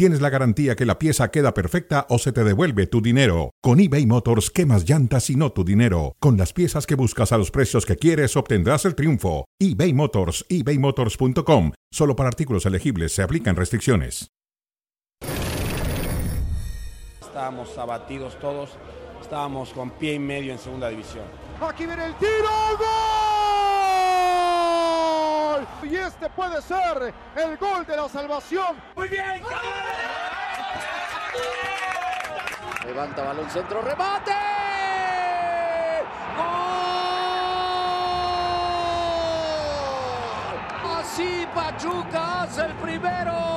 tienes la garantía que la pieza queda perfecta o se te devuelve tu dinero. Con eBay Motors, quemas llantas y no tu dinero. Con las piezas que buscas a los precios que quieres, obtendrás el triunfo. eBay Motors, ebaymotors.com. Solo para artículos elegibles se aplican restricciones. Estábamos abatidos todos, estábamos con pie y medio en segunda división. Aquí viene el tiro, gol. Y este puede ser el gol de la salvación. Muy bien. Levanta balón centro, remate. ¡Gol! Así Pachuca hace el primero.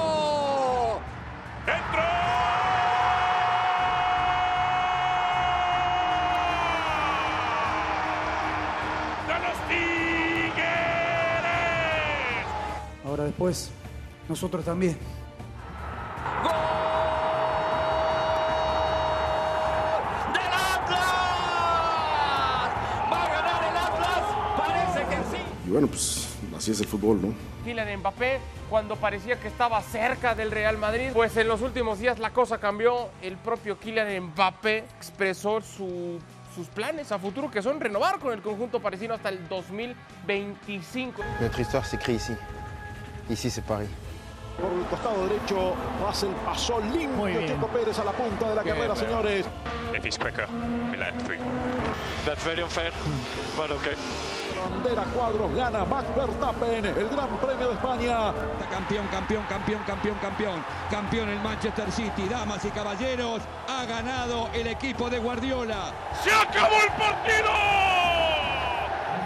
Parece que sí. Y bueno, pues así es el fútbol, ¿no? Kylian Mbappé cuando parecía que estaba cerca del Real Madrid. Pues en los últimos días la cosa cambió. El propio Kylian Mbappé expresó su- sus planes a futuro que son renovar con el conjunto parisino hasta el 2025. Notre histoire s'écrit ici. Ici, c'est Paris. Por el costado derecho hace el paso limpio Checo Pérez a la punta de la carrera, señores. If he's quicker, him through. That's very unfair, but okay. Bandera cuadros gana Max Verstappen, el Gran Premio de España. Campeón, campeón, campeón, campeón, campeón. Campeón el Manchester City. Damas y caballeros, ha ganado el equipo de Guardiola. ¡Se acabó el partido!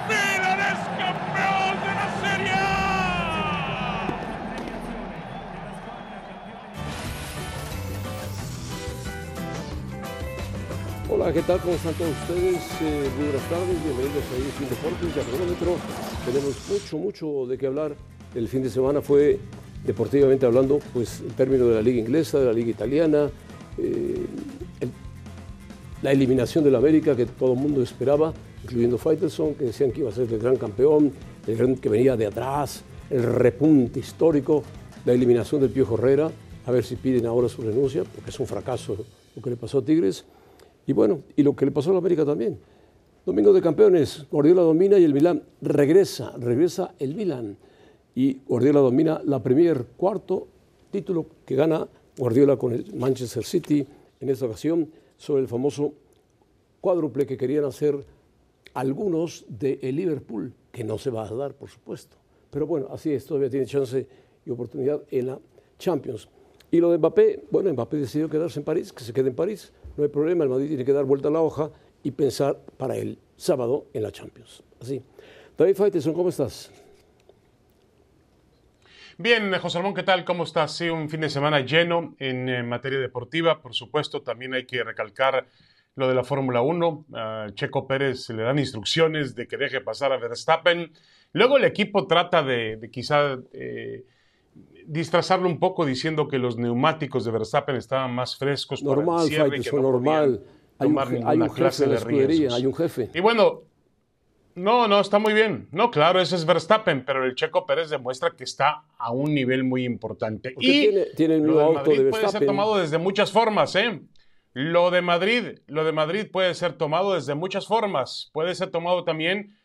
¡Milan ¿qué tal? ¿Cómo están todos ustedes? Eh, muy buenas tardes, bienvenidos a Sin Deportes y a Cronómetro. Tenemos mucho, mucho de qué hablar. El fin de semana fue, deportivamente hablando, pues el término de la Liga Inglesa, de la Liga Italiana, eh, la eliminación del América que todo el mundo esperaba, incluyendo Faitelson, que decían que iba a ser el gran campeón, el gran que venía de atrás, el repunte histórico, la eliminación del Piojo Herrera, a ver si piden ahora su renuncia, porque es un fracaso lo que le pasó a Tigres. Y bueno, y lo que le pasó a la América también. Domingo de campeones, Guardiola domina y el Milán regresa, regresa el Milán. Y Guardiola domina la Premier, cuarto título que gana Guardiola con el Manchester City en esta ocasión sobre el famoso cuádruple que querían hacer algunos de el Liverpool, que no se va a dar, por supuesto. Pero bueno, así es, todavía tiene chance y oportunidad en la Champions. Y lo de Mbappé, bueno, Mbappé decidió quedarse en París, que se quede en París, no hay problema, el Madrid tiene que dar vuelta a la hoja y pensar para el sábado en la Champions. Así. David Faiteson, ¿cómo estás? Bien, José Ramón, ¿qué tal? ¿Cómo estás? Sí, un fin de semana lleno en eh, materia deportiva. Por supuesto, también hay que recalcar lo de la Fórmula 1. A Checo Pérez le dan instrucciones de que deje pasar a Verstappen. Luego el equipo trata de, de quizá eh, disfrazarlo un poco diciendo que los neumáticos de Verstappen estaban más frescos para el Normal, cierre que no normal. Hay un, hay un jefe de escudería, riesgos. hay un jefe. Y bueno, no, no, está muy bien. No, claro, ese es Verstappen, pero el Checo Pérez demuestra que está a un nivel muy importante. Porque y tiene- tiene el lo mismo del auto Madrid de puede ser tomado desde muchas formas, ¿eh? Lo de Madrid, lo de Madrid puede ser tomado desde muchas formas. Puede ser tomado también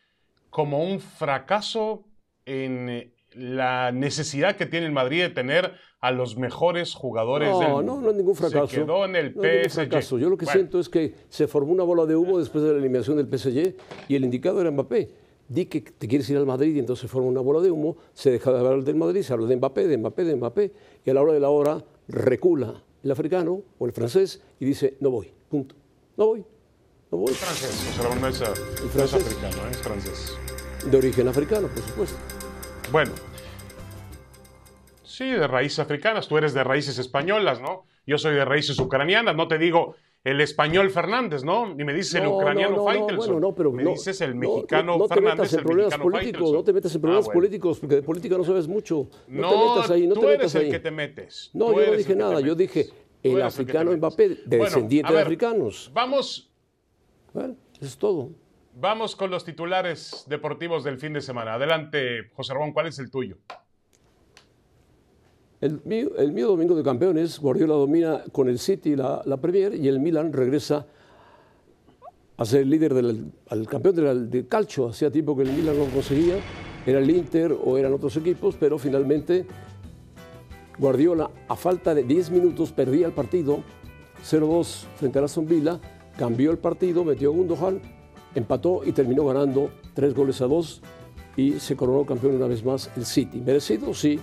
como un fracaso en eh, la necesidad que tiene el Madrid de tener a los mejores jugadores del No, mundo. no, no es ningún fracaso. Se quedó en el No PSG. Yo lo que Bueno, siento es que se formó una bola de humo después de la eliminación del PSG y el indicado era Mbappé. Di que te quieres ir al Madrid y entonces se forma una bola de humo, se deja de hablar del Madrid, se habla de Mbappé, de Mbappé, de Mbappé y a la hora de la hora recula el africano o el francés y dice no voy, punto. No voy, no voy. francés, Ramón no es, no es francés? africano, ¿eh? es francés. De origen africano, por supuesto. Bueno. Sí, de raíces africanas. Tú eres de raíces españolas, ¿no? Yo soy de raíces ucranianas. No te digo el español Fernández, ¿no? Y me dices el ucraniano no, Faitelson. bueno, no, pero me no, dices el no, mexicano no, te Fernández, metas en el problemas políticos, no te metas en Ah, problemas bueno. políticos, porque de política no sabes mucho. No, No, te metas ahí, no tú te eres metas el ahí. que te metes. No, Tú yo no eres dije el nada, yo dije el eres el africano. Mbappé, de Bueno, de africanos. Vamos, Bueno, eso es todo. Vamos con los titulares deportivos del fin de semana. Adelante, José Ramón, ¿cuál es el tuyo? El mío, el mío domingo de campeones, Guardiola domina con el City la, la Premier y el Milan regresa a ser el líder del al campeón del, calcio. Hacía tiempo que el Milan no conseguía, era el Inter o eran otros equipos, pero finalmente Guardiola, a falta de 10 minutos, perdía el partido 0-2 frente a Aston Villa, cambió el partido, metió a Gundogan, empató y terminó ganando 3 goles a 2 y se coronó campeón una vez más el City. ¿Merecido? Sí.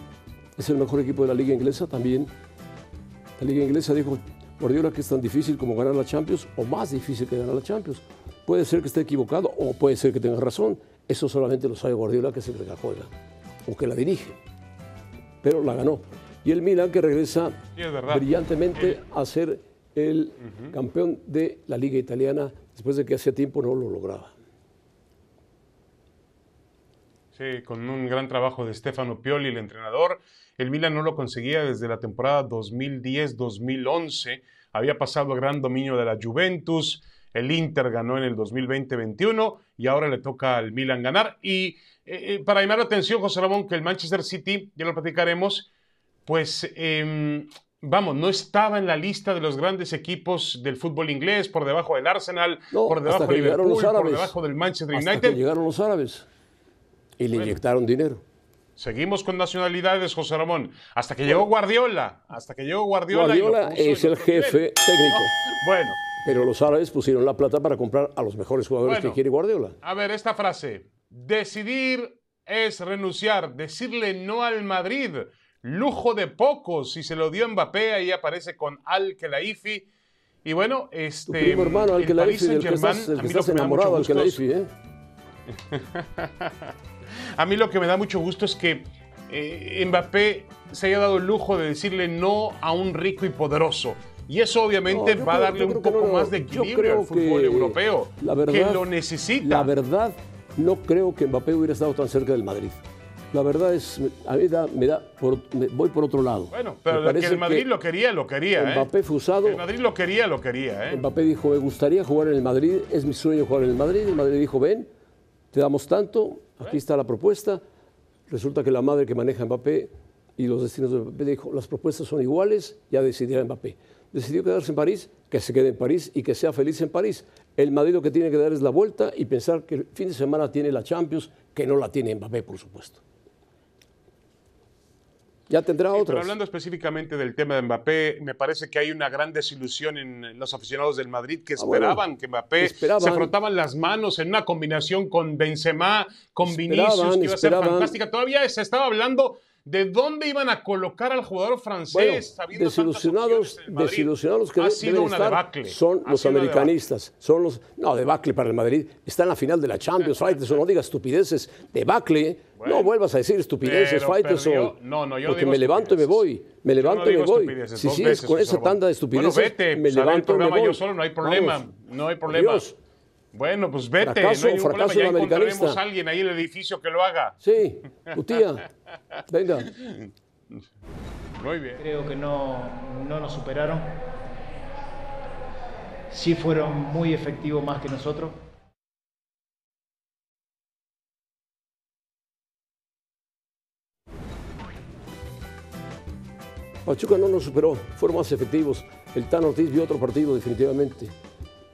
Es el mejor equipo de la liga inglesa también. La liga inglesa dijo Guardiola que es tan difícil como ganar la Champions o más difícil que ganar la Champions. Puede ser que esté equivocado o puede ser que tenga razón. Eso solamente lo sabe Guardiola que es el que la juega o que la dirige. Pero la ganó. Y el Milan que regresa Sí, brillantemente a ser el campeón de la liga italiana después de que hacía tiempo no lo lograba. Sí, con un gran trabajo de Stefano Pioli, el entrenador. El Milan no lo conseguía desde la temporada 2010-2011. Había pasado el gran dominio de la Juventus. El Inter ganó en el 2020-21 y ahora le toca al Milan ganar. Y eh, eh, para llamar la atención, José Ramón, que el Manchester City, ya lo platicaremos, pues em, vamos, no estaba en la lista de los grandes equipos del fútbol inglés, por debajo del Arsenal, No, por debajo hasta de que llegaron Liverpool, por debajo del Manchester Hasta United. que llegaron los árabes y le inyectaron dinero. Seguimos con nacionalidades, José Ramón. Hasta que llegó Guardiola. Hasta que llegó Guardiola. Guardiola es el jefe nivel. técnico. Bueno, Pero los árabes pusieron la plata para comprar a los mejores jugadores Bueno. que quiere Guardiola. a ver, esta frase. Decidir es renunciar. Decirle no al Madrid. Lujo de pocos. Si se lo dio Mbappé, ahí aparece con Al Khelaifi. Y bueno, este. Tu primo hermano, al el que estás, el a que mí lo estás que me da mucho enamorado, al es- ¿eh? A mí lo que me da mucho gusto es que eh, Mbappé se haya dado el lujo de decirle no a un rico y poderoso. Y eso obviamente No, va a darle un poco no, más de equilibrio al fútbol europeo, la verdad, que lo necesita. La verdad, no creo que Mbappé hubiera estado tan cerca del Madrid. La verdad es, a mí da- me da, por- me- voy por otro lado. Bueno, pero de que el Madrid lo quería, lo quería. ¿eh? Mbappé fue usado. El Madrid lo quería, lo quería. ¿eh? Mbappé dijo, me gustaría jugar en el Madrid, es mi sueño jugar en el Madrid. El Madrid dijo, ven, te damos tanto, aquí está la propuesta. Resulta que la madre que maneja Mbappé y los destinos de Mbappé dijo, las propuestas son iguales, ya decidirá Mbappé. Decidió quedarse en París, que se quede en París y que sea feliz en París. El Madrid lo que tiene que dar es la vuelta y pensar que el fin de semana tiene la Champions, que no la tiene Mbappé, por supuesto. Ya tendrá Sí, pero hablando específicamente del tema de Mbappé, me parece que hay una gran desilusión en los aficionados del Madrid que Ah, bueno. esperaban que Mbappé Esperaban. se frotaban las manos en una combinación con Benzema, con Esperaban, Vinicius, que iba a ser fantástica. Todavía se estaba hablando de dónde iban a colocar al jugador francés, Bueno, desilusionados, desilusionados que ha sido una estar debacle. son Ha los americanistas, son los no debacle para el Madrid, está en la final de la Champions, Faitelson, no digas estupideces, debacle, no vuelvas a decir estupideces, Faitelson, perdió- no, no, yo no porque digo me levanto y me voy, me Yo levanto no y me voy, si dos sigues con esa tanda de estupideces, Bueno, vete, me el levanto y me voy. yo solo, no hay problema, Vamos. no hay problema. Adiós. Bueno, pues vete, Fracaso, no hay ningún fracaso problema. Ya encontraremos a alguien ahí en el edificio que lo haga. Sí, tu tía, venga. Muy bien. Creo que no, no nos superaron. Sí fueron muy efectivos más que nosotros. Pachuca no nos superó, fueron más efectivos. El Tan Ortiz vio otro partido definitivamente.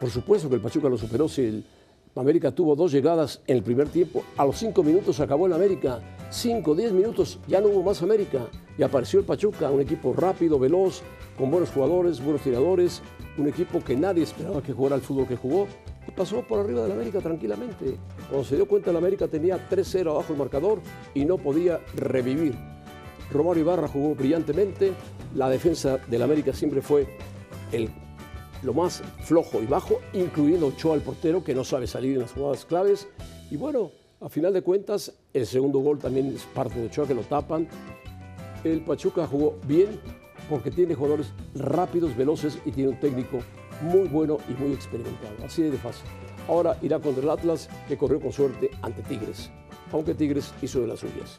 Por supuesto que el Pachuca lo superó si el América tuvo dos llegadas en el primer tiempo. A los cinco minutos acabó el América. Cinco, diez minutos, ya no hubo más América. Y apareció el Pachuca, un equipo rápido, veloz, con buenos jugadores, buenos tiradores. Un equipo que nadie esperaba que jugara al fútbol que jugó. Y pasó por arriba del América tranquilamente. Cuando se dio cuenta, el América tenía 3-0 abajo el marcador y no podía revivir. Romario Ibarra jugó brillantemente. La defensa del América siempre fue el, lo más flojo y bajo, incluyendo Ochoa, el portero, que no sabe salir en las jugadas claves. Y bueno, a final de cuentas, el segundo gol también es parte de Ochoa, que lo tapan. El Pachuca jugó bien porque tiene jugadores rápidos, veloces y tiene un técnico muy bueno y muy experimentado. Así de fácil. Ahora irá contra el Atlas, que corrió con suerte ante Tigres, aunque Tigres hizo de las suyas.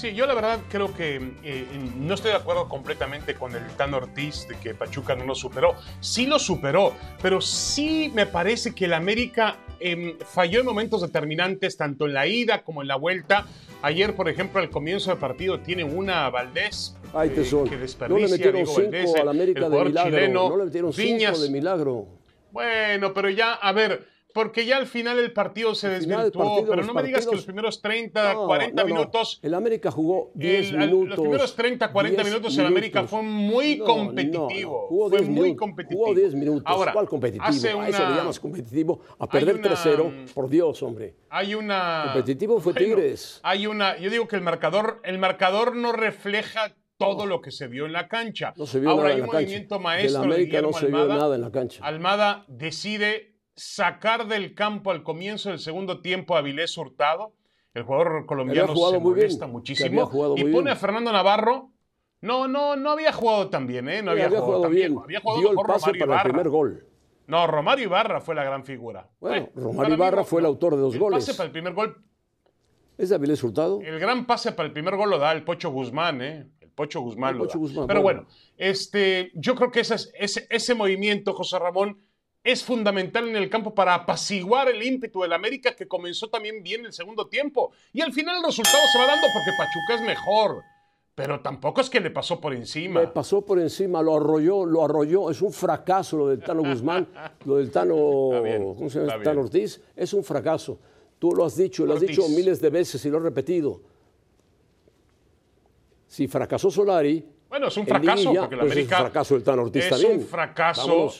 Sí, yo la verdad creo que eh, no estoy de acuerdo completamente con el Tan Ortiz de que Pachuca no lo superó. Sí lo superó, pero sí me parece que el América em, falló en momentos determinantes, tanto en la ida como en la vuelta. Ayer, por ejemplo, al comienzo del partido tiene una Valdés Ay, eh, que no desperdicia, le metieron Diego cinco Valdés, a la América el de jugador milagro. chileno, no le metieron cinco Viñas. de milagro. Bueno, pero ya, a ver, porque ya al final el partido se desvirtuó, partido, pero no me digas que partidos- los primeros 30, No, 40 no, no. minutos El América jugó 10 El- minutos. los primeros 30, 40 10 minutos el América fue muy No, competitivo. no, Jugó fue 10 muy competitivo. Jugó 10 minutos. Ahora, ¿Cuál competitivo? hace A eso le una- llamas competitivo. A perder una- 3-0, por Dios, hombre. Hay una. Competitivo fue Tigres. Hay una. Yo digo que el marcador, el marcador no refleja todo lo que se vio en la cancha. No se vio Ahora nada hay en un la cancha. movimiento De maestro de América no Guillermo se vio Almada. nada en la cancha. Almada decide sacar del campo al comienzo del segundo tiempo a Vilés Hurtado. El jugador colombiano jugado se bien, molesta muchísimo jugado y pone bien. a Fernando Navarro. No, no, no había jugado tan bien, ¿eh? No había, jugado, tan bien. bien. Había jugado Dio el pase Romario para el Ibarra. primer gol. No, Romario Ibarra fue la gran figura. Bueno, Eh, Romario Ibarra fue el autor de dos El goles. pase para el primer gol ¿Es Avilés Hurtado? el gran pase para el primer gol lo da el Pocho Guzmán, ¿eh? El Pocho Guzmán El lo Pocho da. Guzmán, Pero bueno. bueno, este, yo creo que ese, ese, ese movimiento, José Ramón, es fundamental en el campo para apaciguar el ímpetu del América que comenzó también bien el segundo tiempo. Y al final el resultado se va dando porque Pachuca es mejor. Pero tampoco es que le pasó por encima. Le pasó por encima, lo arrolló, lo arrolló. Es un fracaso lo del Tano Guzmán, lo del Tano, bien, ¿cómo se llama? Tano. Ortiz. Es un fracaso. Tú lo has dicho, lo has dicho miles de veces y lo has repetido. Si fracasó Solari, Bueno, es un fracaso liguilla, porque la pues es América un fracaso del Tano Ortiz es también. un fracaso.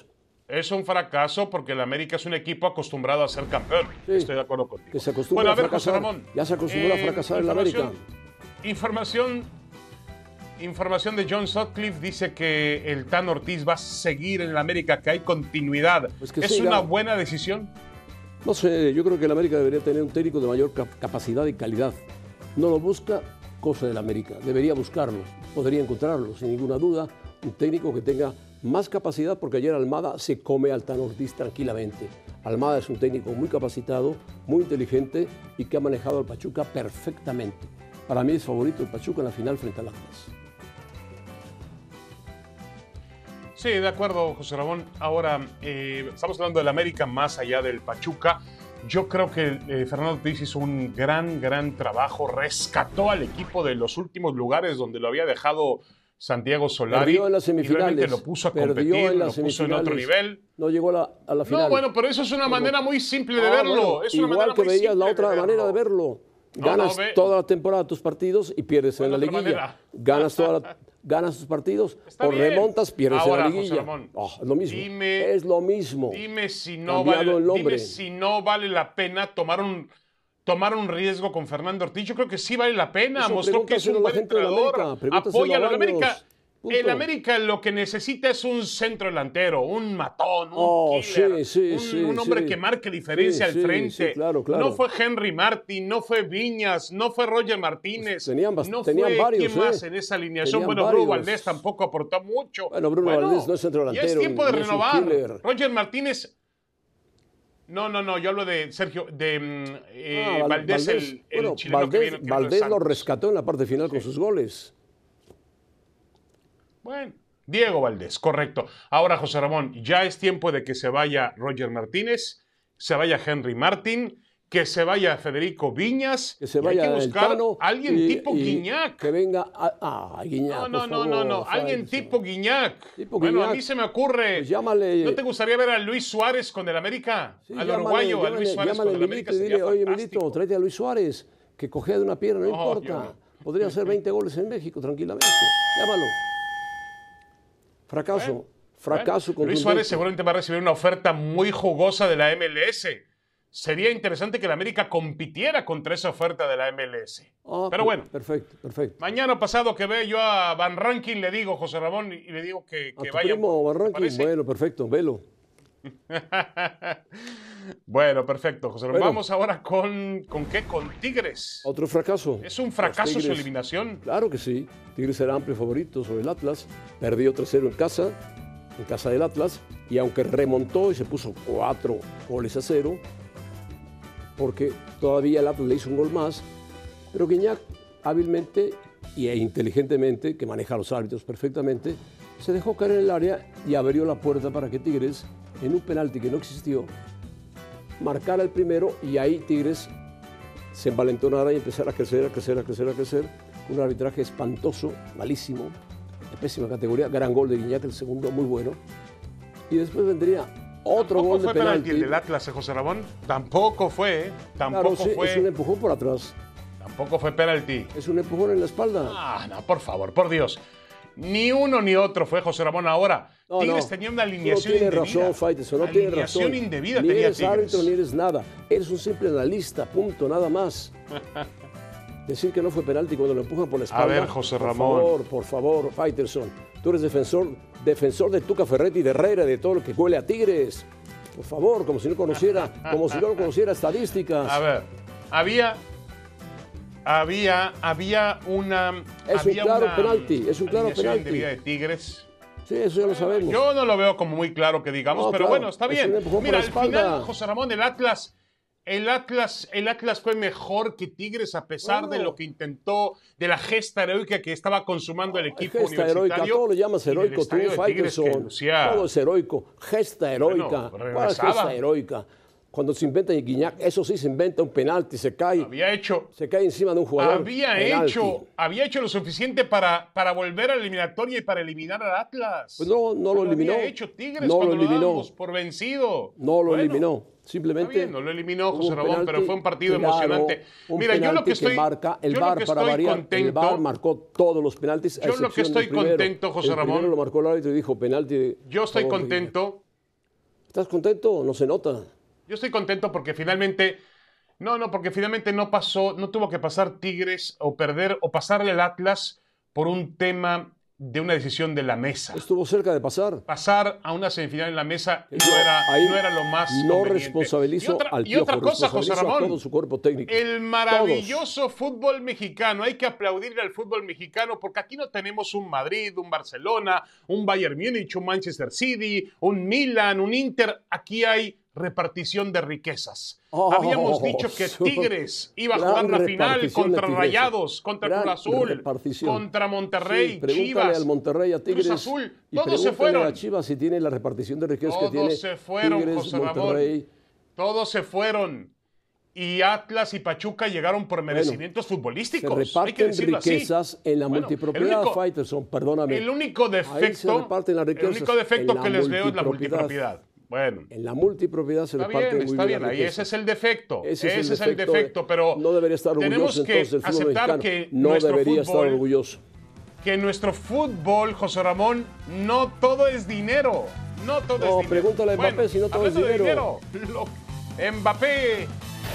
Es un fracaso porque el América es un equipo acostumbrado a ser campeón. Estoy de acuerdo contigo. Que se acostumbra Bueno, a a ver, fracasar. José Ramón. Ya se acostumbró a eh, fracasar en la América. información- Información, información de John Sutcliffe dice que el Tan Ortiz va a seguir en el América, que hay continuidad. Pues que ¿Es siga. una buena decisión? No sé, yo creo que el América debería tener un técnico de mayor cap- capacidad y calidad. No lo busca, cosa del América. Debería buscarlo, podría encontrarlo, sin ninguna duda. Un técnico que tenga más capacidad, porque ayer Almada se come al Tan Ortiz tranquilamente. Almada es un técnico muy capacitado, muy inteligente y que ha manejado al Pachuca perfectamente. Para mí es favorito el Pachuca en la final frente al Atlas. Sí, de acuerdo, José Ramón. Ahora, eh, estamos hablando del América más allá del Pachuca. Yo creo que eh, Fernando Ortiz hizo un gran, gran trabajo. Rescató al equipo de los últimos lugares donde lo había dejado Santiago Solari. Perdió en las semifinales. lo puso a Perdió competir, en lo puso en otro nivel. No llegó a la, a la final. No, bueno, pero eso es una manera muy simple de Ah, verlo. bueno, es una igual que veías la otra de manera de verlo. No, Ganas no, ve- toda la temporada tus partidos y pierdes en la ¿Cuál otra liguilla. manera? Ganas, toda la- ganas tus partidos Está o bien. remontas, pierdes Ahora, en la José liguilla. Ramón, Ah, es lo mismo. dime- es lo mismo. Dime si no vale, dime si no vale la pena tomar un tomar un riesgo con Fernando Ortiz. Yo creo que sí vale la pena. Eso Mostró que es un a la buen la entrenador. A Apóyalo. El Baños. América, Punto. el América lo que necesita es un centro delantero, un matón, un Oh, killer, sí, sí, un, sí, un hombre que marque diferencia al frente. claro, claro. No fue Henry Martin, no fue Viñas, no fue Roger Martínez. tenían bast- no tenían fue varios, quién más ¿eh? en esa alineación. Tenían Bueno, Bruno varios. Valdés tampoco aportó mucho. Bueno, Bruno Valdés no es centro Ya es delantero, tiempo de renovar. Roger Martínez. No, no, no, yo hablo de Sergio, de mm, eh, Ah, Val- Valdés, el, el bueno, chileno Valdés, viene. que viene de Valdés lo rescató en la parte final con sus goles. Bueno, Diego Valdés, correcto. Ahora, José Ramón, ya es tiempo de que se vaya Roger Martínez, se vaya Henry Martín, que se vaya Federico Viñas, Que se y vaya hay que buscar Tano alguien y- tipo y Guiñac. Que venga. a- Ah, Guiñac. No, no, por no, no, no, alguien tipo Guiñac. Tipo bueno, a Guiñac. mí se me ocurre. Pues llámale. ¿No te gustaría ver a Luis Suárez con el América? Sí, al llámale, uruguayo, a Luis Suárez con el América y sería dile, oye. Milito, tráete a Luis Suárez, que cogea de una pierna, no, No, importa. Podría hacer 20 goles en México tranquilamente. Llámalo. Fracaso. Bueno, fracaso Bueno, Luis contundente. Suárez seguramente va a recibir una oferta muy jugosa de la MLS. Sería interesante que la América compitiera contra esa oferta de la MLS. Pero per- bueno, Perfecto, perfecto. mañana pasado que vea yo a Van Rankin, le digo, José Ramón, y le digo que, A que tu vaya. primo ¿te Barranqui, parece? bueno, perfecto, velo. Bueno, perfecto, José. Bueno. Vamos ahora con, ¿con qué? Con Tigres. Otro fracaso. ¿Es un fracaso su eliminación? Claro que sí. Tigres era amplio favorito sobre el Atlas. Perdió 3-0 en casa, en casa del Atlas. Y aunque remontó y se puso 4 goles a 0, porque todavía el Atlas le hizo un gol más, pero Guiñac hábilmente e inteligentemente, que maneja los árbitros perfectamente, se dejó caer en el área y abrió la puerta para que Tigres, en un penalti que no existió, marcara el primero y ahí Tigres se envalentonara y empezara a crecer, a crecer, a crecer, a crecer. Un arbitraje espantoso, malísimo, de pésima categoría. Gran gol de Guiñac, el segundo, muy bueno. Y después vendría otro ¿Tampoco gol de fue penalti penalti. el del Atlas, eh, José Ramón? Tampoco fue, ¿eh? Tampoco Claro, sí, fue. es un empujón por atrás. Tampoco fue penalti. Es un empujón en la espalda. Ah, no, por favor, por Dios. Ni uno ni otro fue José Ramón ahora. No, Tigres no. tenía una alineación no indebida. razón, Faitelson, no alineación razón. indebida ni tenía eres Tigres. árbitro ni eres nada. Eres un simple analista, punto, nada más. Decir que no fue penalti cuando lo empujan por la espalda. ver, José Ramón. Por favor, por favor, Faitelson. Tú eres defensor, defensor de Tuca Ferretti, de Herrera, de todo lo que huele a Tigres. Por favor, como si no conociera, como si no conociera estadísticas. A ver, había. Había, había una. Es un había claro una penalti, es un claro penalti. de Tigres. Sí, eso ya lo sabemos. Yo no lo veo como muy claro que digamos, No, pero claro, bueno, está es bien. un Mira, al final, José Ramón, el Atlas, el Atlas, el Atlas fue mejor que Tigres a pesar de Bueno. lo que intentó, de la gesta heroica que estaba consumando el equipo Gesta universitario. heroica, todo lo llamas heroico, tú, de Faitelson. lucía- Todo es heroico. Gesta heroica. Bueno, ¿Cuál gesta heroica? Cuando se inventa en Guiñac, eso sí se inventa un penalti, se cae. Había hecho, Se cae encima de un jugador. había penalti. hecho, había hecho lo suficiente para, para volver a la eliminatoria y para eliminar al Atlas. Pues no, no lo eliminó. había hecho Tigres No lo cuando lo eliminó. por vencido. No lo Bueno, eliminó. Simplemente. Bien, no lo eliminó José Ramón, pero fue un partido claro, emocionante. Mira, yo lo que estoy. marca el yo lo VAR que para variar. El contento- VAR marcó todos los penaltis. a Yo lo que estoy contento, José el Ramón- primero lo marcó el árbitro y dijo penalti. Yo estoy favor contento. ¿Estás contento? No se nota. Yo estoy contento porque finalmente. No, no, porque finalmente no pasó, no tuvo que pasar Tigres o perder o pasarle el Atlas por un tema de una decisión de la mesa. Estuvo cerca de pasar. Pasar a una semifinal en la mesa no era, ahí no era lo más. No responsabilizo y otra, al y otra Piojo, cosa, José Ramón. todo su cuerpo técnico. El maravilloso fútbol mexicano. Hay que aplaudirle al fútbol mexicano porque aquí no tenemos un Madrid, un Barcelona, un Bayern Múnich, un Manchester City, un Milan, un Inter. Aquí hay repartición de riquezas. Oh, Habíamos dicho que Tigres iba a jugar la final contra. Rayados, contra Gran Cruz Azul, contra Monterrey, Sí, pregúntale Chivas. al Monterrey, a Tigres. Cruz Azul, y todos se fueron. a Chivas si tiene la repartición de riquezas que Todos tiene se fueron, Tigres, José Ramón. Monterrey. Todos se fueron. Y Atlas y Pachuca llegaron por merecimientos Se futbolísticos. Hay que reparten decirlo así. riquezas en la Bueno, multipropiedad, único- Faitelson, perdóname. El único se defecto, reparten el único defecto que les veo es la multipropiedad. Bueno, En la multipropiedad se está bien, muy está bien bien. las Ahí ese es el defecto. Ese Ese, es es el el defecto, pero no debería estar orgulloso tenemos que entonces del fútbol aceptar mexicano. que no nuestro debería estar fútbol, orgulloso. que nuestro fútbol, José Ramón, no todo es dinero. No todo No, es dinero. pregúntale a Mbappé si no todo es dinero. lo- Mbappé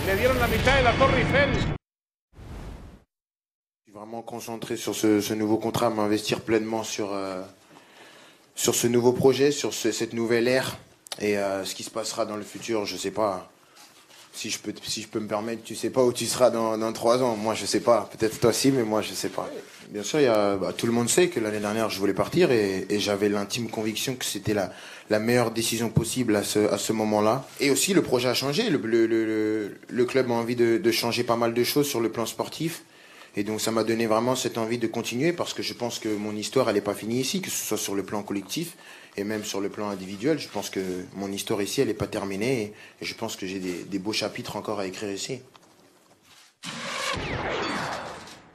le dieron la mitad de la Torre Eiffel. Vraiment concentré sur ce, ce nouveau contrat, m'investir pleinement sur, euh, sur ce nouveau projet, sur ce- cette nouvelle ère. Et euh, ce qui se passera dans le futur, je sais pas. Si je peux, si je peux me permettre, tu sais pas où tu seras dans, dans trois ans. Moi, je sais pas. Peut-être toi si, mais moi, je sais pas. Bien sûr, bah, tout le monde sait que l'année dernière, je voulais partir et, j'avais l'intime conviction que c'était la, meilleure décision possible à ce, à ce moment-là. Et aussi, le projet a changé. Le, le, le- club a envie de changer pas mal de choses sur le plan sportif. Et donc, ça m'a donné vraiment cette envie de continuer parce que je pense que mon histoire, elle n'est pas finie ici, que ce soit sur le plan collectif et même sur le plan individuel. Je pense que mon histoire ici, elle n'est pas terminée et, je pense que j'ai des, des beaux chapitres encore à écrire ici.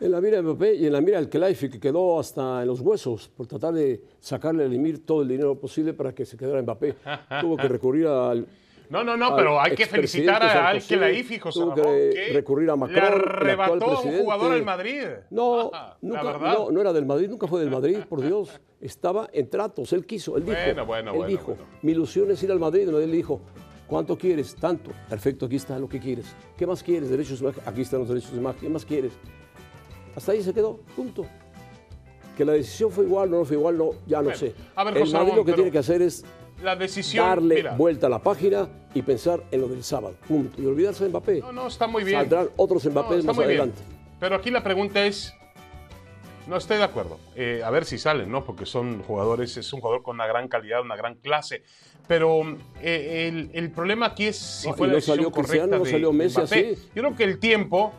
En la mira de Mbappé y en la mira del Kelaifi, que quedó hasta en los huesos por tratar de sacarle al Emir todo el dinero posible para que se quedara Mbappé. Tuvo que recurrir al. No, no, no, pero hay que felicitar a Al Sarkozy, Khelaifi, José Tuvo que que recurrir a le Macron, actual arrebató a un jugador al Madrid. No, Ah, nunca, la no, no era del Madrid, nunca fue del Madrid, por Dios. Estaba en tratos, él quiso, él dijo. Bueno, bueno, él bueno, dijo, mi ilusión es ir al Madrid, y él dijo, ¿cuánto quieres? Tanto. Perfecto, aquí está lo que quieres. ¿Qué más quieres? Derechos. Aquí están los derechos de imagen. ¿Qué más quieres? Hasta ahí se quedó, punto. Que la decisión fue igual, no fue igual, no, ya no Bueno, sé. a ver, el José Madrid Ramón, lo que pero- tiene que hacer es la decisión. darle mira, vuelta a la página y pensar en lo del sábado. Punto. Y olvidarse de Mbappé. No, no, está muy bien. Saldrán otros No, Mbappé está más bien. adelante. Pero aquí la pregunta es. No estoy de acuerdo. Eh, a ver si salen, ¿no? Porque son jugadores, es un jugador con una gran calidad, una gran clase. Pero eh, el, el problema aquí es si No, fue la no decisión salió correcta no salió Messi así. Yo creo que el tiempo.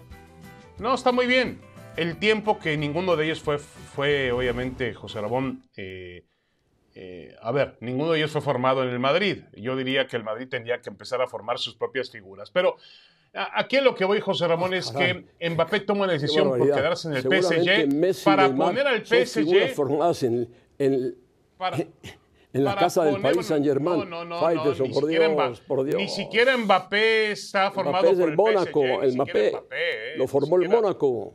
No, está muy bien. El tiempo que ninguno de ellos fue, fue obviamente, José Rabón. eh, eh, a ver, ninguno de ellos fue formado en el Madrid. Yo diría que el Madrid tendría que empezar a formar sus propias figuras. Pero aquí lo que voy, José Ramón, es Ah, caray. que Mbappé toma la decisión por quedarse en el PSG Messi para Neymar poner al PSG. formadas en, en- Para, en la casa del Paris Saint Germain. No, no, no, Faitelson, ni por siquiera Dios, Mba- por Dios. Ni siquiera Mbappé está formado Mbappé es por del el Mónaco, PSG, ni el Mbappé. Mbappé, eh, Lo ni formó el Mónaco,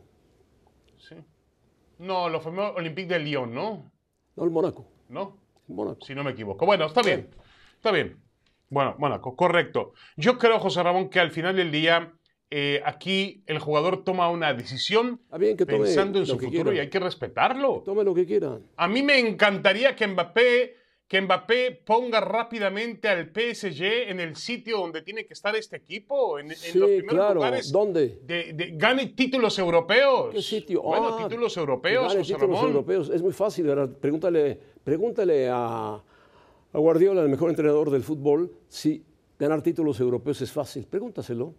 No, lo formó Olympique de Lyon, ¿no? no el Mónaco. ¿No? Mónaco. Si no me equivoco. Bueno, está bien. Está bien. Bueno, Mónaco, correcto. Yo creo, José Ramón, que al final del día eh, aquí el jugador toma una decisión bien, que pensando en su que futuro quiera. y hay que respetarlo. Tome lo que quieran. A mí me encantaría que Mbappé, que Mbappé ponga rápidamente al PSG en el sitio donde tiene que estar este equipo, en, en Sí, los primeros claro. lugares. ¿Dónde? De, de- gane títulos europeos. ¿Qué sitio? Bueno, Ah, títulos europeos, José títulos Ramón. europeos. Es muy fácil, ¿verdad? Pregúntale, pregúntale a, a Guardiola, el mejor entrenador del fútbol, si ganar títulos europeos es fácil. Pregúntaselo.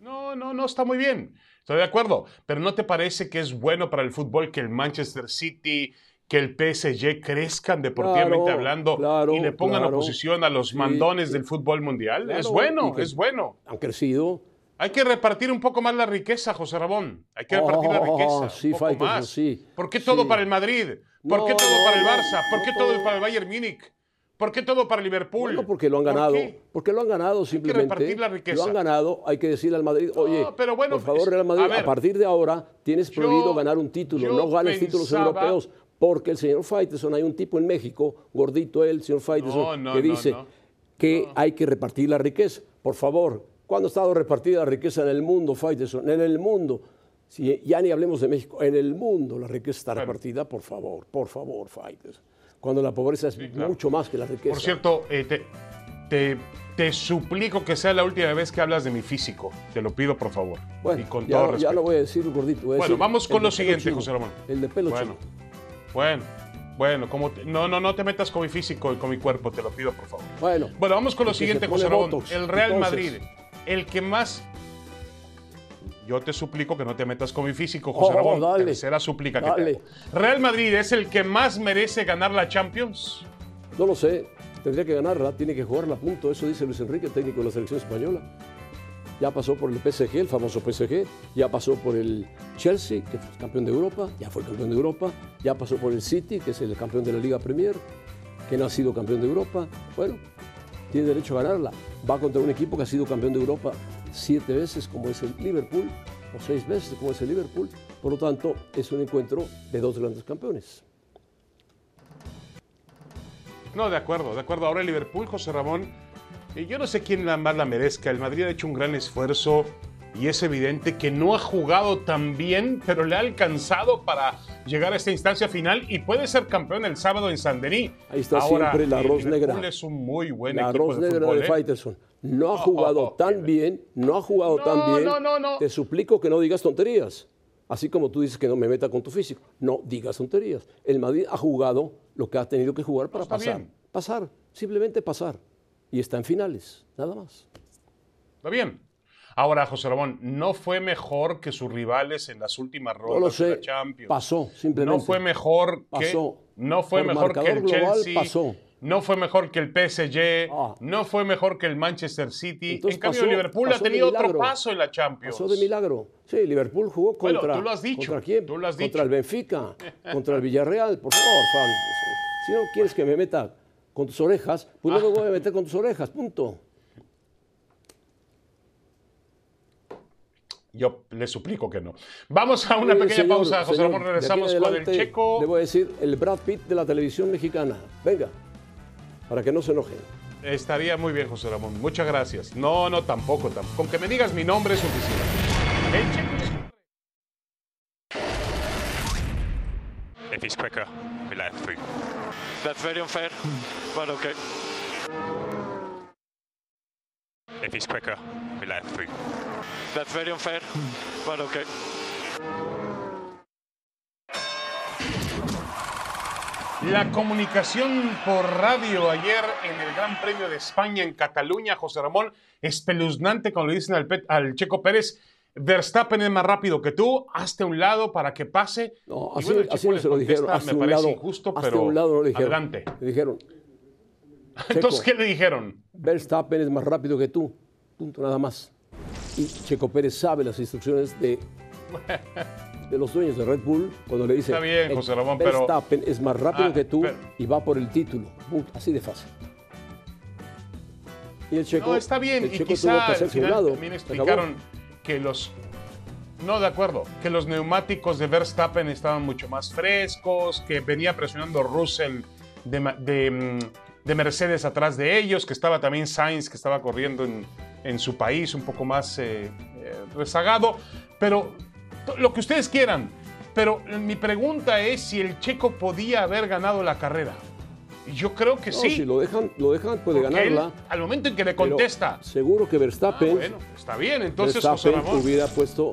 No, no, no, está muy bien. Estoy de acuerdo. Pero ¿no te parece que es bueno para el fútbol que el Manchester City, que el PSG crezcan deportivamente Claro, hablando claro, y le pongan claro. oposición a los mandones sí. del fútbol mundial? es bueno, que es bueno. Han crecido. Hay que repartir un poco más la riqueza, José Ramón. Hay que repartir la Oh, riqueza. sí, un poco Faitelson, más. sí, ¿Por qué todo sí. para el Madrid? ¿Por qué No, todo para el no, Barça? ¿Por no qué todo todo. para el Bayern Múnich? ¿Por qué todo para Liverpool? Bueno, porque lo han ¿Por ganado. qué? Porque lo han ganado simplemente. repartir la riqueza. Lo han ganado. Hay que decirle al Madrid, oye, pero bueno, por favor, Real Madrid, a a, ver, partir de ahora tienes prohibido ganar un título. No ganes títulos pensaba- europeos. Porque el señor Faitelson, hay un tipo en México, gordito él, el señor No, no, que dice no. que hay que repartir la riqueza. Por favor, ¿cuándo ha estado repartida la riqueza en el mundo, Faitelson? En el mundo. Si ya ni hablemos de México, en el mundo la riqueza está repartida, por favor, por favor, Faitelson. Cuando la pobreza es mucho más que la riqueza. Por cierto, eh, te, te- te suplico que sea la última vez que hablas de mi físico. Te lo pido, por favor. Bueno, y con ya, todo ya no voy a decir gordito. voy a Bueno, decir vamos con lo siguiente. José Ramón. El de pelo Bueno, chino. Bueno, bueno, como te- no, no, no te metas con mi físico y con mi cuerpo, te lo pido, por favor. Bueno, Bueno, vamos con lo siguiente, José Ramón. Botox, El Real entonces. Madrid, el que más... Yo te suplico que no te metas con mi físico, José Oh, Ramón. dale. Tercera súplica que Dale. te hago. Real Madrid es el que más merece ganar la Champions. No lo sé. Tendría que ganarla, tiene que jugarla, punto. Eso dice Luis Enrique, el técnico de la selección española. Ya pasó por el PSG, el famoso PSG. Ya pasó por el Chelsea, que es campeón de Europa. Ya fue campeón de Europa. Ya pasó por el City, que es el campeón de la Liga Premier, que no ha sido campeón de Europa. Bueno, tiene derecho a ganarla. Va contra un equipo que ha sido campeón de Europa siete veces, como es el Liverpool, o seis veces, como es el Liverpool. Por lo tanto, es un encuentro de dos grandes campeones. No, de acuerdo, de acuerdo. Ahora el Liverpool, José Ramón, yo no sé quién la más la merezca. El Madrid ha hecho un gran esfuerzo y es evidente que no ha jugado tan bien, pero le ha alcanzado para llegar a esta instancia final y puede ser campeón el sábado en San Denis. Ahí está Ahora, siempre la arroz negra. es un muy buen la equipo arroz de negra fútbol, de ¿eh? Faitelson. No ha jugado tan bien, no ha jugado No, tan bien. no, no, no. Te suplico que no digas tonterías. Así como tú dices que no me meta con tu físico. No digas tonterías. El Madrid ha jugado lo que ha tenido que jugar para pasar. bien. Pasar, simplemente pasar. Y está en finales, nada más. Está bien. Ahora, José Ramón, ¿no fue mejor que sus rivales en las últimas No lo rondas de sé. la Champions? Pasó, simplemente. No fue mejor que Pasó. no fue Por mejor que el global, Chelsea, pasó. no fue mejor que el PSG, Ah. no fue mejor que el Manchester City. Entonces en cambio, pasó- Liverpool ha tenido otro paso en la Champions. Pasó de milagro. Sí, Liverpool jugó Bueno, contra. tú lo has dicho, ¿Contra quién? tú lo has Contra dicho. el Benfica, contra el Villarreal. Por favor, Fran. Si no quieres que me meta con tus orejas, pues no me voy a meter con tus orejas, punto. Yo le suplico que no. Vamos a una pequeña señor, pausa, José señor, Ramón. Regresamos con el checo. Le voy a decir el Brad Pitt de la televisión mexicana. Venga, para que no se enojen. Estaría muy bien, José Ramón. Muchas gracias. No, no, tampoco, tampoco. Con que me digas mi nombre es suficiente. El checo If he's quicker, we let him through. That's very unfair, but okay. If he's quicker, we let him through. That's very unfair, but okay. La comunicación por radio ayer en el Gran Premio de España en Cataluña, José Ramón, espeluznante cuando le dicen al, Pe- al Checo Pérez, Verstappen es más rápido que tú, hazte a un lado para que pase. No, Y así, bueno, así no se lo dijeron. Hasta me un parece lado, injusto, pero un lado no le dijeron. adelante. Le dijeron. Entonces, Checo, ¿qué le dijeron? Verstappen es más rápido que tú. Punto nada más. Y Checo Pérez sabe las instrucciones de, de los dueños de Red Bull cuando le dice Está bien, "El José Ramón, pero- Verstappen es más rápido Ah, que tú pero- y va por el título. Punto. Así de fácil. Y el Checo, no, está bien. el Y Checo tuvo quizá que al hacerse a un final lado. también explicaron que los... No, de acuerdo. Que los neumáticos de Verstappen estaban mucho más frescos, que venía presionando Russell de, mm, de Mercedes atrás de ellos, que estaba también Sainz, que estaba corriendo en, en su país un poco más eh, eh, rezagado. Pero lo que ustedes quieran. Pero mi pregunta es si el checo podía haber ganado la carrera. Yo creo que No, sí. Si lo dejan, lo dejan puede Porque él, ganarla. al momento en que le contesta, seguro que Verstappen, Ah, bueno, está bien. Entonces, José Verstappen Ramón. hubiera puesto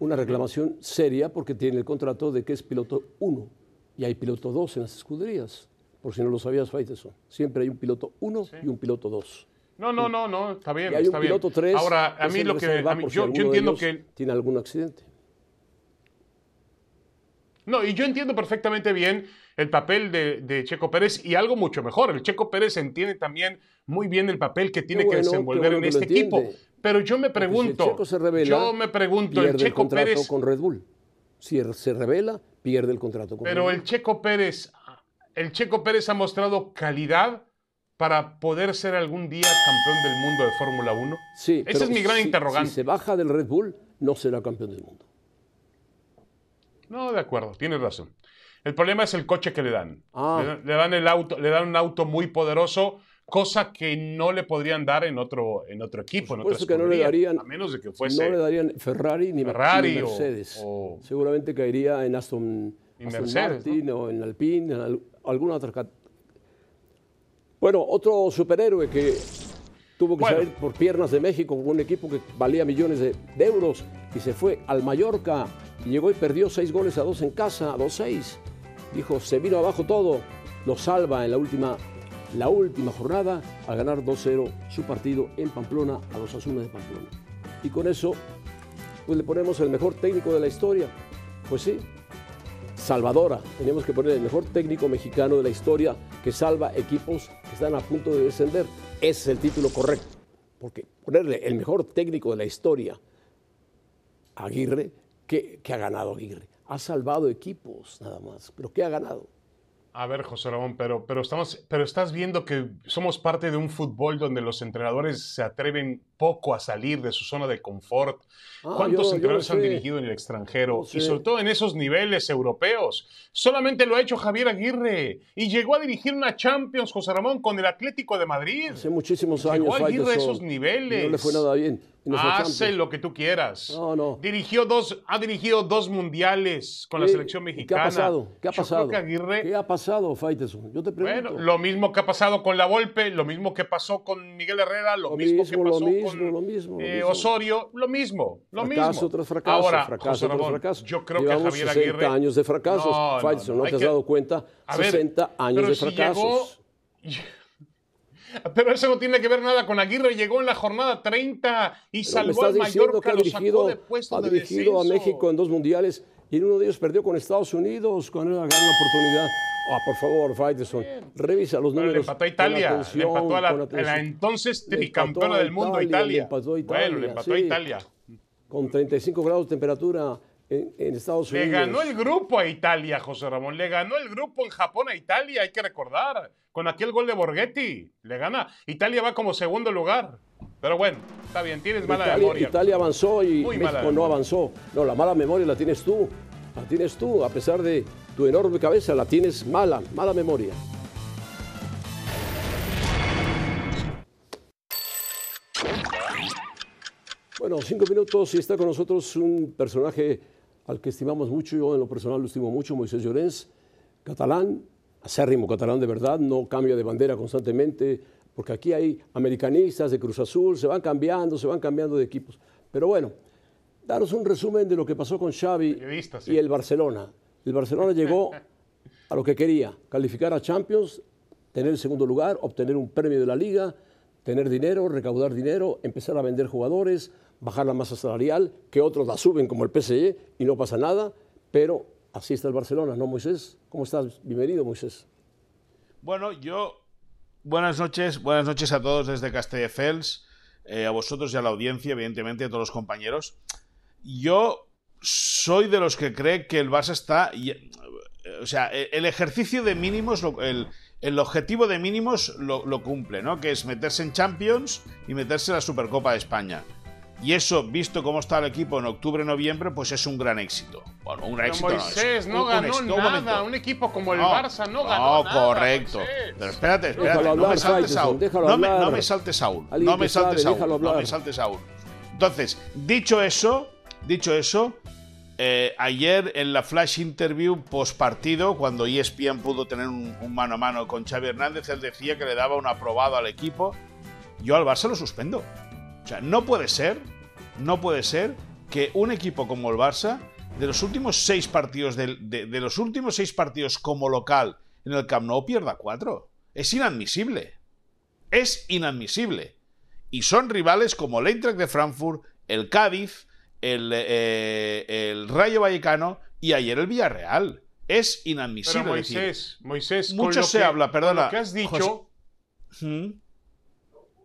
una reclamación seria porque tiene el contrato de que es piloto 1 y hay piloto 2 en las escuderías. Por si no lo sabías, Faiteson. Siempre hay un piloto 1 y un piloto 2. No, no, no, no, está bien. Y hay está un bien. piloto 3. Ahora, a mí lo que. a mí- yo, yo entiendo que. Tiene algún accidente. No, y yo entiendo perfectamente bien el papel de, de Checo Pérez y algo mucho mejor. El Checo Pérez entiende también muy bien el papel que tiene bueno, que desenvolver bueno en este equipo. Pero yo me si el pregunto. Checo se revela, yo me pregunto, el Checo Pérez. con Red Bull. Si se revela, pierde el contrato con Pero Red el Bull. Checo Pérez, el Checo Pérez ha mostrado calidad para poder ser algún día campeón del mundo de Fórmula 1. Sí, Ese es mi gran si- interrogante. Si se baja del Red Bull, no será campeón del mundo. No, de acuerdo, tienes razón. El problema es el coche que le dan. Ah. Le, dan- le dan el auto, le dan un auto muy poderoso, cosa que no le podrían dar en otro, en otro equipo, en Por otra eso que no le darían, a menos de que fuese no le darían Ferrari ni, Ferrari ni Mercedes. o- Seguramente caería en Aston, Aston Mercedes, Martin o en Alpine, en al- alguna otra. Bueno, otro superhéroe que tuvo que Bueno. salir por piernas de México con un equipo que valía millones de, de euros y se fue al Mallorca y llegó y perdió seis goles a dos en casa, a dos seis. Dijo, se vino abajo todo, lo salva en la última, la última jornada al ganar 2-0 su partido en Pamplona a los Asuna de Pamplona. Y con eso, pues le ponemos el mejor técnico de la historia. Pues sí, salvadora. Teníamos que poner el mejor técnico mexicano de la historia que salva equipos que están a punto de descender. Es el título correcto. Porque ponerle el mejor técnico de la historia a Aguirre, ¿qué, qué ha ganado Aguirre? Ha salvado equipos nada más, pero ¿qué ha ganado? A ver, José Ramón, pero, pero, estamos, pero estás viendo que somos parte de un fútbol donde los entrenadores se atreven poco a salir de su zona de confort. Ah, ¿Cuántos yo- yo entrenadores lo han dirigido en el extranjero? Y sobre todo en esos niveles europeos. Solamente lo ha hecho Javier Aguirre. Y llegó a dirigir una Champions, José Ramón, con el Atlético de Madrid. Hace muchísimos Llegó años Aguirre a esos niveles. y No le fue nada bien. Hace lo que tú quieras. No, no. Dirigió dos, ha dirigido dos mundiales con la ¿Qué- selección mexicana. ¿Qué ha pasado? ¿Qué ha pasado? Aguirre ¿Qué ha pasado, Faitelson? Yo te pregunto. bueno, lo mismo que ha pasado con La Volpe, lo mismo que pasó con Miguel Herrera, lo, Lo mismo, mismo, que lo pasó mismo, con lo mismo, lo eh. Osorio, lo mismo, lo fracaso mismo. tras fracaso, Ahora, fracaso José tras Ramón, fracaso. yo creo Llevamos que Javier 60 Aguirre... años de fracasos, No, no, Faitelson, ¿no, te has que- dado cuenta? A ver, 60 años pero de si fracasos. llegó- Pero eso no tiene que ver nada con Aguirre. Llegó en la jornada 30 y Pero salvó al Mallorca, ha lo dirigido, sacó de ha de dirigido a. México en dos mundiales y en uno de ellos perdió con Estados Unidos con una gran oportunidad. Ah, por favor, Faitelson, revisa los Pero le números. empató a Italia, le empató a la, a entonces tricampeona a del mundo, Italia, Italia. le empató a Italia, bueno, le empató a sí. Italia. Con 35 grados de temperatura en, en Estados Le Unidos. ganó el grupo a Italia, José Ramón. Le ganó el grupo en Japón a Italia, hay que recordar. Con aquel gol de Borghetti. Le gana. Italia va como segundo lugar. Pero bueno, está bien, tienes mala Italia, memoria. Italia avanzó y Muy México no avanzó. No, la mala memoria la tienes tú. La tienes tú, a pesar de tu enorme cabeza, la tienes mala, mala memoria. Bueno, cinco minutos y está con nosotros un personaje al que estimamos mucho, yo en lo personal lo estimo mucho, Moisés Llorens. catalán, acérrimo catalán de verdad, no cambia de bandera constantemente, porque aquí hay americanistas de Cruz Azul, se van cambiando, se van cambiando de equipos. Pero bueno, daros un resumen de lo que pasó con Xavi y el Barcelona. El Barcelona llegó a lo que quería, calificar a Champions, tener el segundo lugar, obtener un premio de la liga, tener dinero, recaudar dinero, empezar a vender jugadores, bajar la masa salarial, que otros la suben como el PSG y no pasa nada, pero así está el Barcelona, ¿no, Moisés? ¿Cómo estás? Bienvenido, Moisés. Bueno, yo... Buenas noches, buenas noches a todos desde Castelldefels, eh, a vosotros y a la audiencia, evidentemente, a todos los compañeros. Yo soy de los que cree que el Barça está... O sea, el ejercicio de mínimos, el, el objetivo de mínimos lo, cumple, ¿no? Que es meterse en Champions y meterse en la Supercopa de España. Y eso, visto cómo está el equipo en octubre-noviembre, pues es un gran éxito. Bueno, un gran éxito Moisés no, ganó nada. Un, equipo como el Barça no ganó no, correcto. Pero espérate, espérate. no me saltes aún. No me, no me saltes aún. No me saltes aún. No me saltes aún. Entonces, dicho eso, dicho eso, eh, ayer en la flash interview post partido, cuando ESPN pudo tener un, mano a mano con Xavi Hernández, él decía que le daba un aprobado al equipo. Yo al Barça lo suspendo. O sea, no puede ser, no puede ser que un equipo como el Barça, de los últimos seis partidos, de, de los últimos seis partidos como local en el Camp Nou pierda cuatro. Es inadmisible. Es inadmisible. Y son rivales como el Eintracht de Frankfurt, el Cádiz, eh, el, Rayo Vallecano y ayer el Villarreal. Es inadmisible. Pero Moisés, Moisés, mucho se habla, perdona. lo que has dicho, ¿Mm?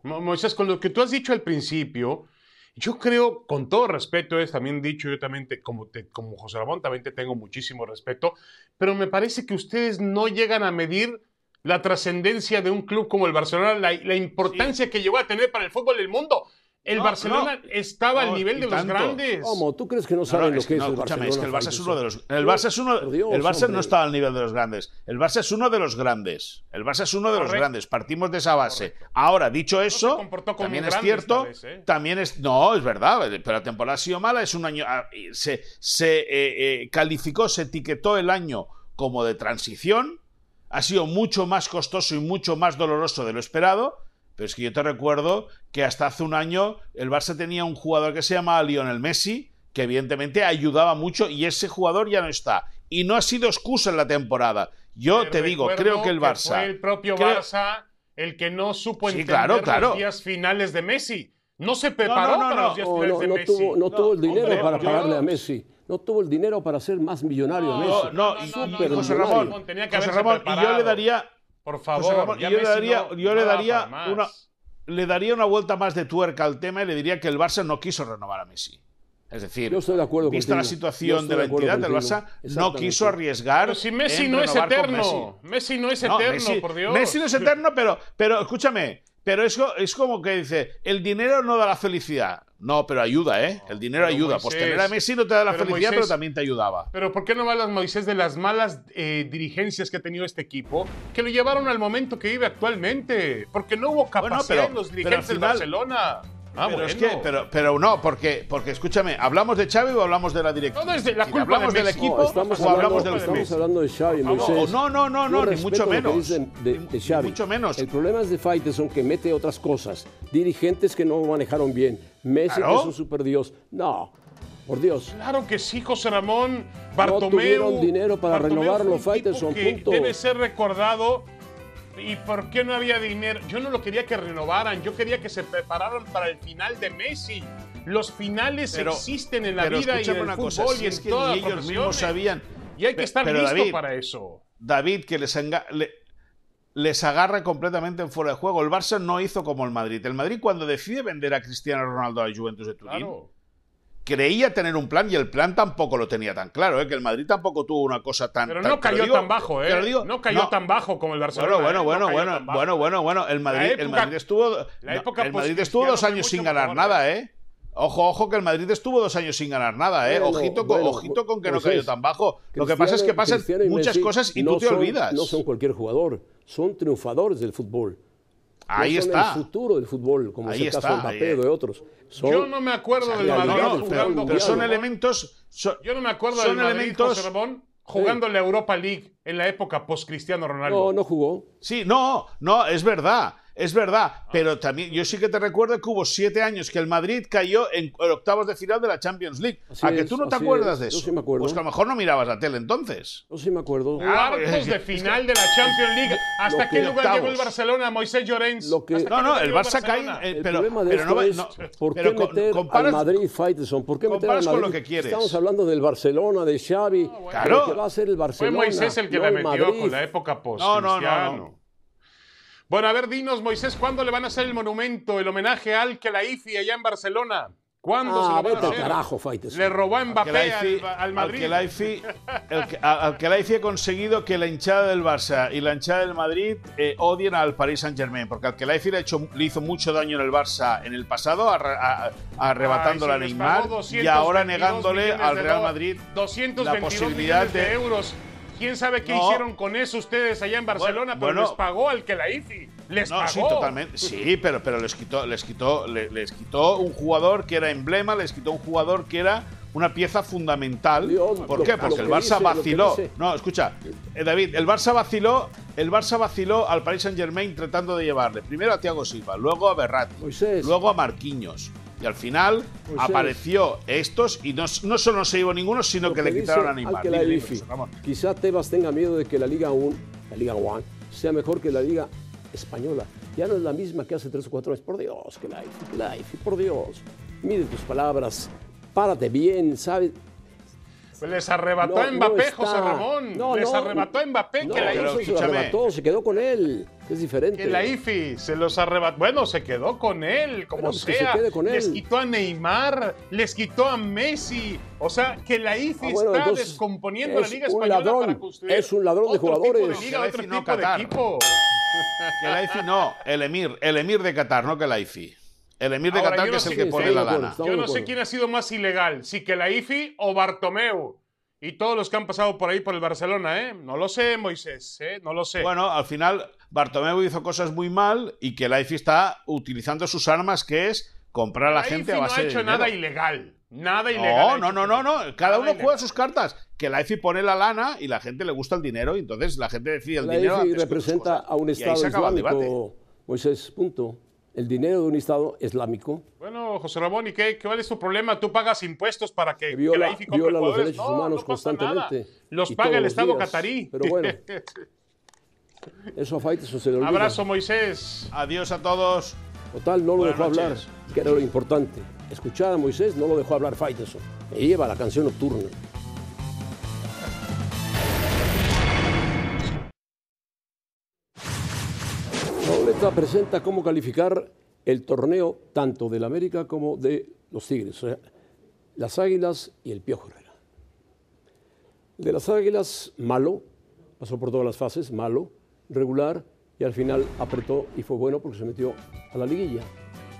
Moisés, con lo que tú has dicho al principio, yo creo, con todo respeto, es también dicho, yo también, como, como José Ramón, también te tengo muchísimo respeto, pero me parece que ustedes no llegan a medir la trascendencia de un club como el Barcelona, la, importancia que llegó a tener para el fútbol del mundo. El Barcelona estaba al nivel de los grandes. ¿Cómo? ¿Tú crees que no saben lo que es, el Barcelona? Es que el Barça es uno de los. El Barça es uno. el Barça no está al nivel de los grandes. El Barça es uno de los grandes. El Barça es uno de los grandes. Partimos de esa base. Ahora, dicho eso, también es cierto. ¿eh? También es. No, es verdad. Pero la temporada ha sido mala. Es un año. Ah, se, se eh, eh, calificó, se etiquetó el año como de transición. Ha sido mucho más costoso y mucho más doloroso de lo esperado pero es que yo te recuerdo que hasta hace un año el Barça tenía un jugador que se llamaba Lionel Messi, que evidentemente ayudaba mucho y ese jugador ya no está. Y no ha sido excusa en la temporada. Yo te digo, creo que el Barça... fue el propio Barça el que no supo entender los días finales de Messi. No se preparó para los días finales de Messi. Tuvo, no tuvo el dinero para pagarle a Messi no tuvo el dinero para ser más millonario Messi. No, no, y, José Ramón, José Ramón y yo le daría, por favor, yo le daría, yo le daría una le daría una vuelta más de tuerca al tema y le diría que el Barça no quiso renovar a Messi. Es decir, vista la situación de la entidad del Barça, no quiso arriesgar. Pero si Messi no es eterno. Messi. no es eterno, por Dios. Messi no es eterno, pero, pero escúchame, pero es, es como que dice, el dinero no da la felicidad. No, pero ayuda, ¿eh? El dinero ayuda. pues tener a Messi no te da la felicidad, pero también te ayudaba. Pero ¿por qué no hablas, Moisés, de las malas eh, dirigencias que ha tenido este equipo que lo llevaron al momento que vive actualmente? Porque no hubo capacidad en los dirigentes del Barcelona. Ah, pero es que, pero, pero no, porque, porque escúchame, ¿hablamos de Xavi o hablamos de la directiva? No, la culpa ¿Hablamos del equipo o hablamos de Estamos hablando de Xavi, Moisés. No, no, no, no, ni mucho menos. De, de Xavi. mucho menos. El problema es de Faiteson que mete otras cosas. Dirigentes que no manejaron bien. Messi que es un superdios. No, por Dios. Claro que sí, José Ramón. Bartomeu. No tuvieron dinero para renovarlo, Faiteson, punto. Debe ser recordado ¿Y por qué no había dinero? Yo no lo quería que renovaran, yo quería que se prepararan para el final de Messi. Los finales existen en la vida y en el fútbol cosa, y en es que ellos mismos sabían. Y hay que estar listo para eso. David, que les, les agarra completamente en fuera de juego. El Barça no hizo como el Madrid. El Madrid cuando decide vender a Cristiano Ronaldo a la Juventus de Turín, creía tener un plan y el plan tampoco lo tenía tan claro, ¿eh? que el Madrid tampoco tuvo una cosa tan... Pero no cayó tan bajo, ¿eh? no cayó tan bajo como el Barcelona. Bueno, bueno, ¿eh? bueno, bueno, bueno, bueno, el Madrid, el Madrid estuvo, el Madrid estuvo dos años sin ganar nada, ¿eh? ¿eh? Ojo, ojo, que el Madrid estuvo dos años sin ganar nada, ¿eh? ojito, con, ojito con que no cayó tan bajo. Lo que pasa es que pasan muchas cosas y tú te olvidas. No son cualquier jugador, son triunfadores del fútbol. Ahí está. el futuro del fútbol, como es el caso de Mbappé o de otros. Yo no me acuerdo del Madrid Pero son elementos. Yo no me acuerdo del Madrid, elementos, José Ramón, jugando la Europa League en la época post-Cristiano Ronaldo. No, no jugó. Sí, no, no, es verdad. Es verdad, pero también yo sí que te recuerdo que hubo siete años que el Madrid cayó en octavos de final de la Champions League. ¿A que tú no te acuerdas de eso? Yo sí me acuerdo. Pues que a lo mejor no mirabas la tele entonces. Yo sí me acuerdo. Cuartos de final de la Champions League. ¿Hasta qué lugar llegó el Barcelona, Moisés Llorens? No, no, el Barça cae. Eh, el pero, problema de pero no, esto no, es, ¿por qué meter comparas- al Madrid Faitelson? ¿Por qué meter al comparas Madrid? con lo que quieres. Estamos hablando del Barcelona, de Xavi, Claro. que va a ser el Fue Barcelona. Moisés el que no la metió Madrid. con la época No, post-Cristiano. no, no, no. Bueno, a ver, dinos, Moisés, ¿cuándo le van a hacer el monumento, el homenaje al Kelaifi allá en Barcelona? ¿Cuándo se Ah, lo van a vete al hacer? carajo, Faitelson. Le robó a Mbappé al, al Madrid. El que- al- Al-Khelaifi ha conseguido que la hinchada del Barça y la hinchada del Madrid eh, odien al Paris Saint Germain, porque Al-Khelaifi le, ha hecho- le hizo mucho daño en el Barça en el pasado, arre- a- a- arrebatándole a Neymar y ahora 222 negándole al Real Madrid 222 la posibilidad de, de- euros. ¿Quién sabe qué No. hicieron con eso ustedes allá en Barcelona? pero bueno. les pagó al Kelaifi. Les No, pagó. sí, totalmente. Sí, pero, pero les quitó, les quitó, le- les quitó un jugador que era emblema, les quitó un jugador que era una pieza fundamental. ¿Por lo- qué? Porque que el Barça dice, que vaciló. No, escucha, eh, David, el Barça vaciló, el Barça vaciló al Paris Saint Germain tratando de llevarle primero a Thiago Silva, luego a Berratti, luego a Marquinhos. Y al final Moisés. apareció estos y no, no solo no se llevó ninguno, sino Lo que, le quitaron a Neymar. Dime, dime, Al-Khelaifi. José Ramón. Quizá Tebas tenga miedo de que la Liga 1, la Liga One, sea mejor que la Liga Española. Ya no es la misma que hace tres o cuatro años. Por Dios, Khelaifi, Khelaifi, por Dios. Mide tus palabras. Párate bien, ¿sabes? Les arrebató No, a Mbappé, no. José Ramón. No, Les no. arrebató a Mbappé. No, que la no se arrebató, se quedó con él. Es diferente. Que la IFI se los arrebató. Bueno, se quedó con él, como Bueno, que se sea. quede con Les quitó a Neymar, les quitó a Messi. O sea, que la IFI Ah, bueno, está descomponiendo la Liga un Española ladrón, para construir es un ladrón de tipo jugadores. de liga, Que la otro IFI no tipo de Qatar. equipo. Que la IFI no, el emir, el emir de Qatar, no que la IFI. El emir de Ahora, Qatar que es el que pone la lana. Yo no sé quién ha sido más ilegal, si que la IFI o Bartomeu. Y todos los que han pasado por ahí por el Barcelona, ¿eh? No lo sé, Moisés, ¿eh? No lo sé. Bueno, al final Bartomeu hizo cosas muy mal y que la IFI está utilizando sus armas, que es comprar a la, la gente a no base ha de hecho nada ilegal. Nada ilegal. ha No, no, no, no, no. Cada uno ilegal. juega sus cartas. Que la IFI pone la lana y la gente le gusta el dinero y entonces la gente decide el La dinero. Que otras representa a un Estado se acaba el debate. islámico. Moisés, punto. El dinero de un Estado islámico Bueno, José Ramón, ¿y qué, cuál es tu problema? ¿Tú pagas impuestos para que, que viola, la IFI compre viola los derechos No, humanos no pasa nada. constantemente. Los paga el Estado días. catarí. Pero bueno, eso a Faitelson se le olvida. Abrazo, Moisés. Adiós a todos. Total, no lo Buenas dejó hablar, que era lo importante. Escuchar a Moisés no lo dejó hablar Faitelson. Me lleva la canción nocturna. La boleta presenta cómo calificar el torneo tanto del América como de los Tigres, o sea, las Águilas y el Piojo Herrera. De las Águilas, malo, pasó por todas las fases, malo, regular, y al final apretó y fue bueno porque se metió a la liguilla.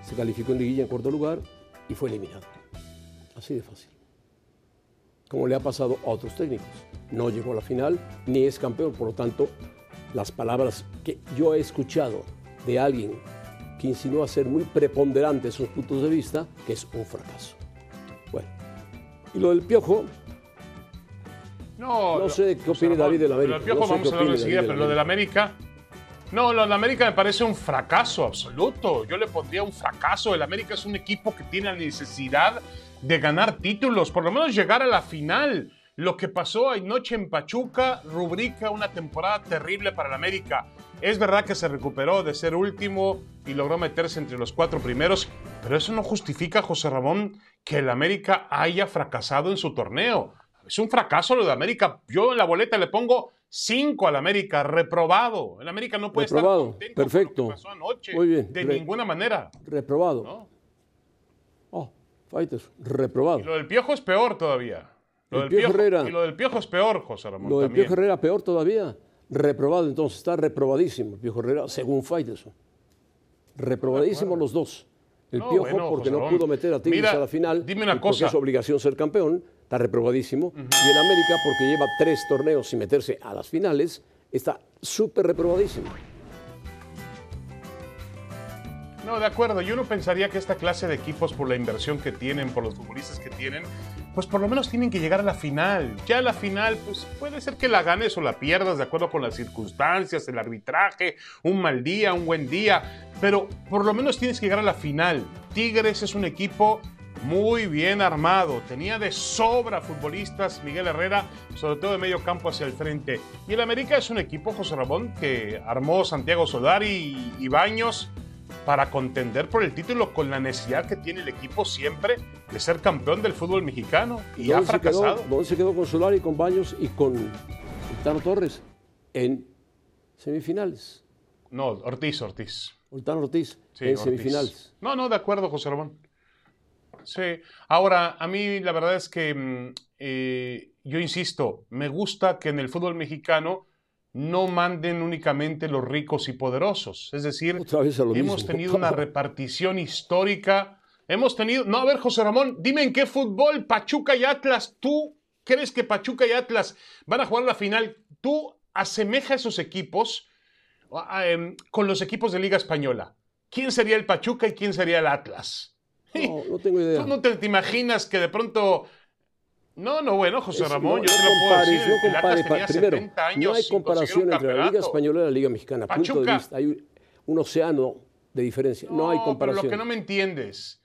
Se calificó en liguilla en cuarto lugar y fue eliminado. Así de fácil. Como le ha pasado a otros técnicos. No llegó a la final ni es campeón, por lo tanto, las palabras que yo he escuchado de alguien que insinúa ser muy preponderante sus puntos de vista, que es un fracaso. Bueno, y lo del piojo, No, No sé qué Ramón, David del América, Lo del Piojo no sé vamos qué a hablar enseguida, David pero lo del América. No, lo del América me parece un fracaso absoluto. Yo le pondría un fracaso. El América es un equipo que tiene la necesidad de ganar títulos, por lo menos llegar a la final. Lo que pasó anoche en Pachuca rubrica una temporada terrible para el América. Es verdad que se recuperó de ser último y logró meterse entre los cuatro primeros, pero eso no justifica, José Ramón, que el América haya fracasado en su torneo. Es un fracaso lo de América. Yo en la boleta le pongo 5 al América, reprobado. El América no puede reprobado, estar contento perfecto. con lo que pasó anoche. Muy bien. De Re- ninguna manera. reprobado. Oh, Fighters, reprobado. Y lo del Piojo es peor todavía. Lo El del Piojo Herrera. Y lo del Piojo es peor, José Ramón. Lo del también. Piojo Herrera peor todavía. Reprobado, entonces está reprobadísimo el Piojo Herrera, según Faitelson. Reprobadísimo los dos. El No, Piojo bueno, porque José no pudo meter a Tigres Mira, a la final. dime una y porque cosa. es obligación ser campeón, está reprobadísimo. Y el América, porque lleva tres torneos sin meterse a las finales, está súper reprobadísimo. No, de acuerdo. Yo no pensaría que esta clase de equipos, por la inversión que tienen, por los futbolistas que tienen, pues por lo menos tienen que llegar a la final. Ya la final, pues puede ser que la ganes o la pierdas de acuerdo con las circunstancias, el arbitraje, un mal día, un buen día, pero por lo menos tienes que llegar a la final. Tigres es un equipo muy bien armado, tenía de sobra futbolistas Miguel Herrera, sobre todo de medio campo hacia el frente. Y el América es un equipo, José Ramón, que armó Santiago Solari y Baños para contender por el título con la necesidad que tiene el equipo siempre de ser campeón del fútbol mexicano y ha fracasado. Se ¿Dónde se quedó con Solari, con Baños y con Ultano Torres? En semifinales. No, Ortiz, Ortiz. Ultano Ortiz, en semifinales. No, no, de acuerdo, José Ramón. Sí. Ahora, a mí la verdad es que mm, eh, yo insisto, me gusta que en el fútbol mexicano no manden únicamente los ricos y poderosos. Es decir, hemos tenido una repartición histórica. Hemos tenido. No, a ver, José Ramón, dime en qué fútbol Pachuca y Atlas, tú crees que Pachuca y Atlas van a jugar la final. Tú asemeja esos equipos em, con los equipos de Liga Española. ¿Quién sería el Pachuca y quién sería el Atlas? No, no tengo idea. ¿Tú no te imaginas que de pronto no, no, bueno, José Ramón, yo te lo puedo decir. No compare, tenía primero, 70 años no hay comparación entre la Liga Española y la Liga Mexicana. Punto de vista. Hay un océano de diferencia. No, hay comparación. Pero lo que no me entiendes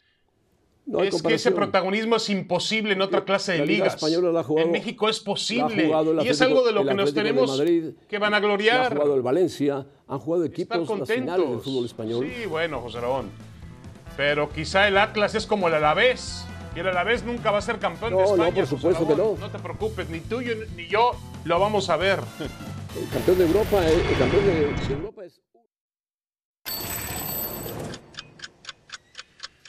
es que ese protagonismo es imposible en otra clase de la ligas. Española la ha jugado, en México es posible. y es algo de lo que nos tenemos que van a gloriar. Ha jugado el Valencia, han jugado equipos nacionales del fútbol español. Sí, bueno, José Ramón. Pero quizá el Atlas es como el Alavés y el Alavés nunca va a ser campeón de España. No, por supuesto que no. No te preocupes, ni tú ni yo lo vamos a ver. El campeón de Europa, eh, el campeón de Europa es...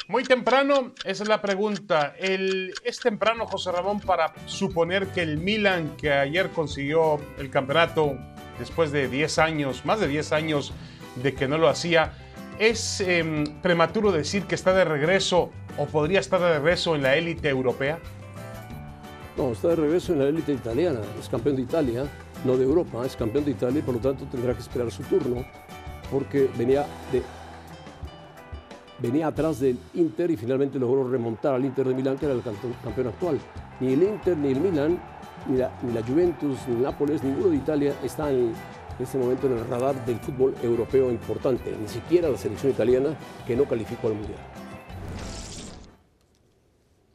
Muy temprano, esa es la pregunta. El, ¿Es temprano, José Ramón, para suponer que el Milan, que ayer consiguió el campeonato después de 10 años, más de 10 años de que no lo hacía, ¿Es em, prematuro decir que está de regreso o podría estar de regreso en la élite europea? No, está de regreso en la élite italiana. Es campeón de Italia, no de Europa, es campeón de Italia y por lo tanto tendrá que esperar su turno porque venía, venía atrás del Inter y finalmente logró remontar al Inter de Milán, que era el campeón actual. Ni el Inter, ni el Milán, ni la, ni la Juventus, ni el Nápoles, ninguno de Italia está en, en este momento en el radar del fútbol europeo importante, ni siquiera la selección italiana que no calificó al Mundial.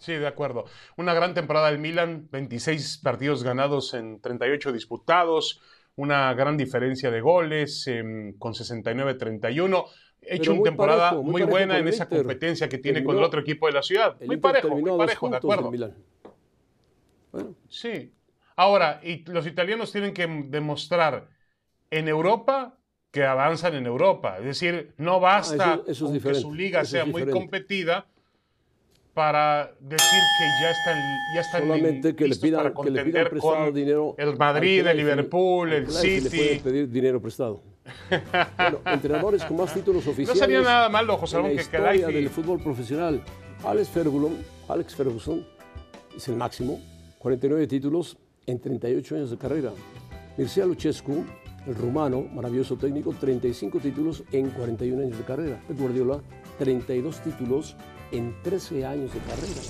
Sí, de acuerdo. Una gran temporada del Milan, 26 partidos ganados en 38 disputados, una gran diferencia de goles em, con 69-31. Hecho una temporada muy, buena en esa competencia que tiene con el otro equipo de la ciudad. Muy parejo, muy parejo, de acuerdo. Sí. Ahora, y los italianos tienen que demostrar en Europa que avanzan en Europa. Es decir, no basta ah, que su liga sea muy competida para decir que ya están, ya están Solamente que le pidan, que le con dinero el Madrid, el Liverpool, el City. Le pedir dinero prestado. bueno, entrenadores con más títulos oficiales. No sería nada malo, José Ramón, que historia del fútbol profesional. Alex Ferguson, Alex Ferguson es el máximo, 49 títulos en 38 años de carrera. Mircea Luchescu el rumano, maravilloso técnico, 35 títulos en 41 años de carrera. Pep Guardiola, 32 títulos en 13 años de carrera.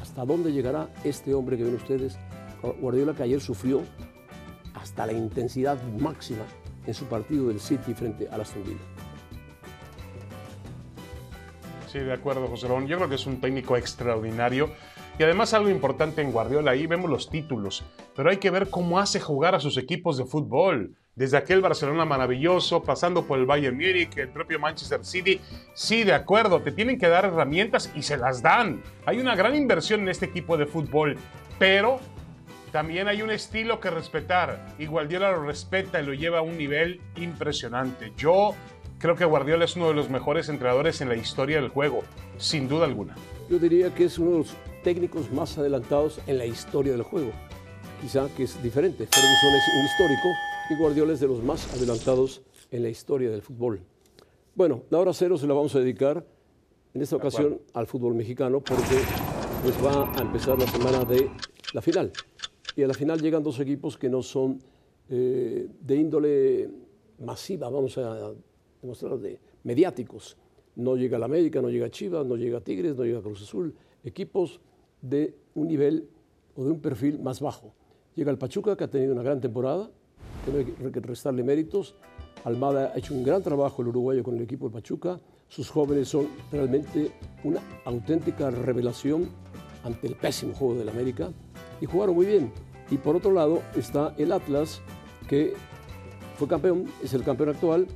¿Hasta dónde llegará este hombre que ven ustedes? Guardiola que ayer sufrió hasta la intensidad máxima en su partido del City frente a Aston Villa. Sí, de acuerdo, José Ramón. Yo creo que es un técnico extraordinario. Y además algo importante en Guardiola, ahí vemos los títulos, pero hay que ver cómo hace jugar a sus equipos de fútbol desde aquel Barcelona maravilloso, pasando por el Bayern Múnich, el propio Manchester City. Sí, de acuerdo, te tienen que dar herramientas y se las dan. Hay una gran inversión en este equipo de fútbol, pero también hay un estilo que respetar y Guardiola lo respeta y lo lleva a un nivel impresionante. Yo creo que Guardiola es uno de los mejores entrenadores en la historia del juego, sin duda alguna. Yo diría que es uno técnicos más adelantados en la historia del juego. Quizá que es diferente. Ferguson es un histórico y Guardiola es de los más adelantados en la historia del fútbol. Bueno, la hora cero se la vamos a dedicar en esta ocasión al fútbol mexicano porque pues va a empezar la semana de la final. Y a la final llegan dos equipos que no son eh, de índole masiva, vamos a demostrar, de mediáticos. No llega la América, no llega Chivas, no llega Tigres, no llega Cruz Azul. Equipos de un nivel o de un perfil más bajo. Llega el Pachuca, que ha tenido una gran temporada, hay que restarle méritos. Almada ha hecho un gran trabajo el uruguayo con el equipo de Pachuca. Sus jóvenes son realmente una auténtica revelación ante el pésimo juego del América y jugaron muy bien. Y por otro lado está el Atlas, que fue campeón, es el campeón actual.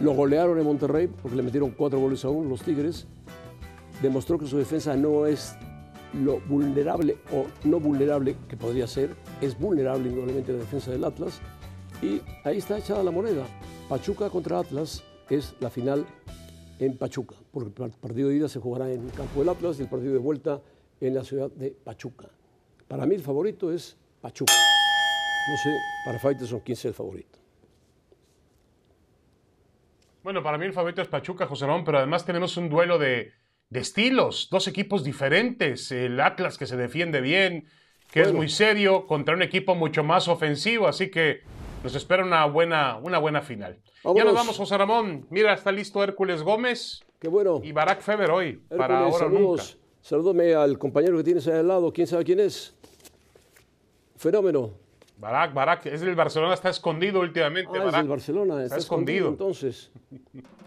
Lo golearon en Monterrey porque le metieron cuatro goles a uno los Tigres. Demostró que su defensa no es lo vulnerable o no vulnerable que podría ser. Es vulnerable indudablemente la defensa del Atlas. Y ahí está echada la moneda. Pachuca contra Atlas es la final en Pachuca, porque el partido de ida se jugará en el campo del Atlas y el partido de vuelta en la ciudad de Pachuca. Para mí el favorito es Pachuca. No sé, para Faitelson quién es el favorito. Bueno, para mí el favorito es Pachuca, José Ramón, pero además tenemos un duelo de, estilos, dos equipos diferentes. El Atlas que se defiende bien, que es muy serio, contra un equipo mucho más ofensivo, así que nos espera una buena, una buena final. Ya nos vamos, José Ramón. Mira, está listo Hércules Gómez. Qué bueno. Y Barack Feber hoy, para ahora nunca. Salúdame al compañero que tienes ahí al lado. ¿Quién sabe quién es? Fenómeno. Barack, Barack, es el Barcelona, está escondido últimamente. Ah, es el Barcelona, está, escondido entonces.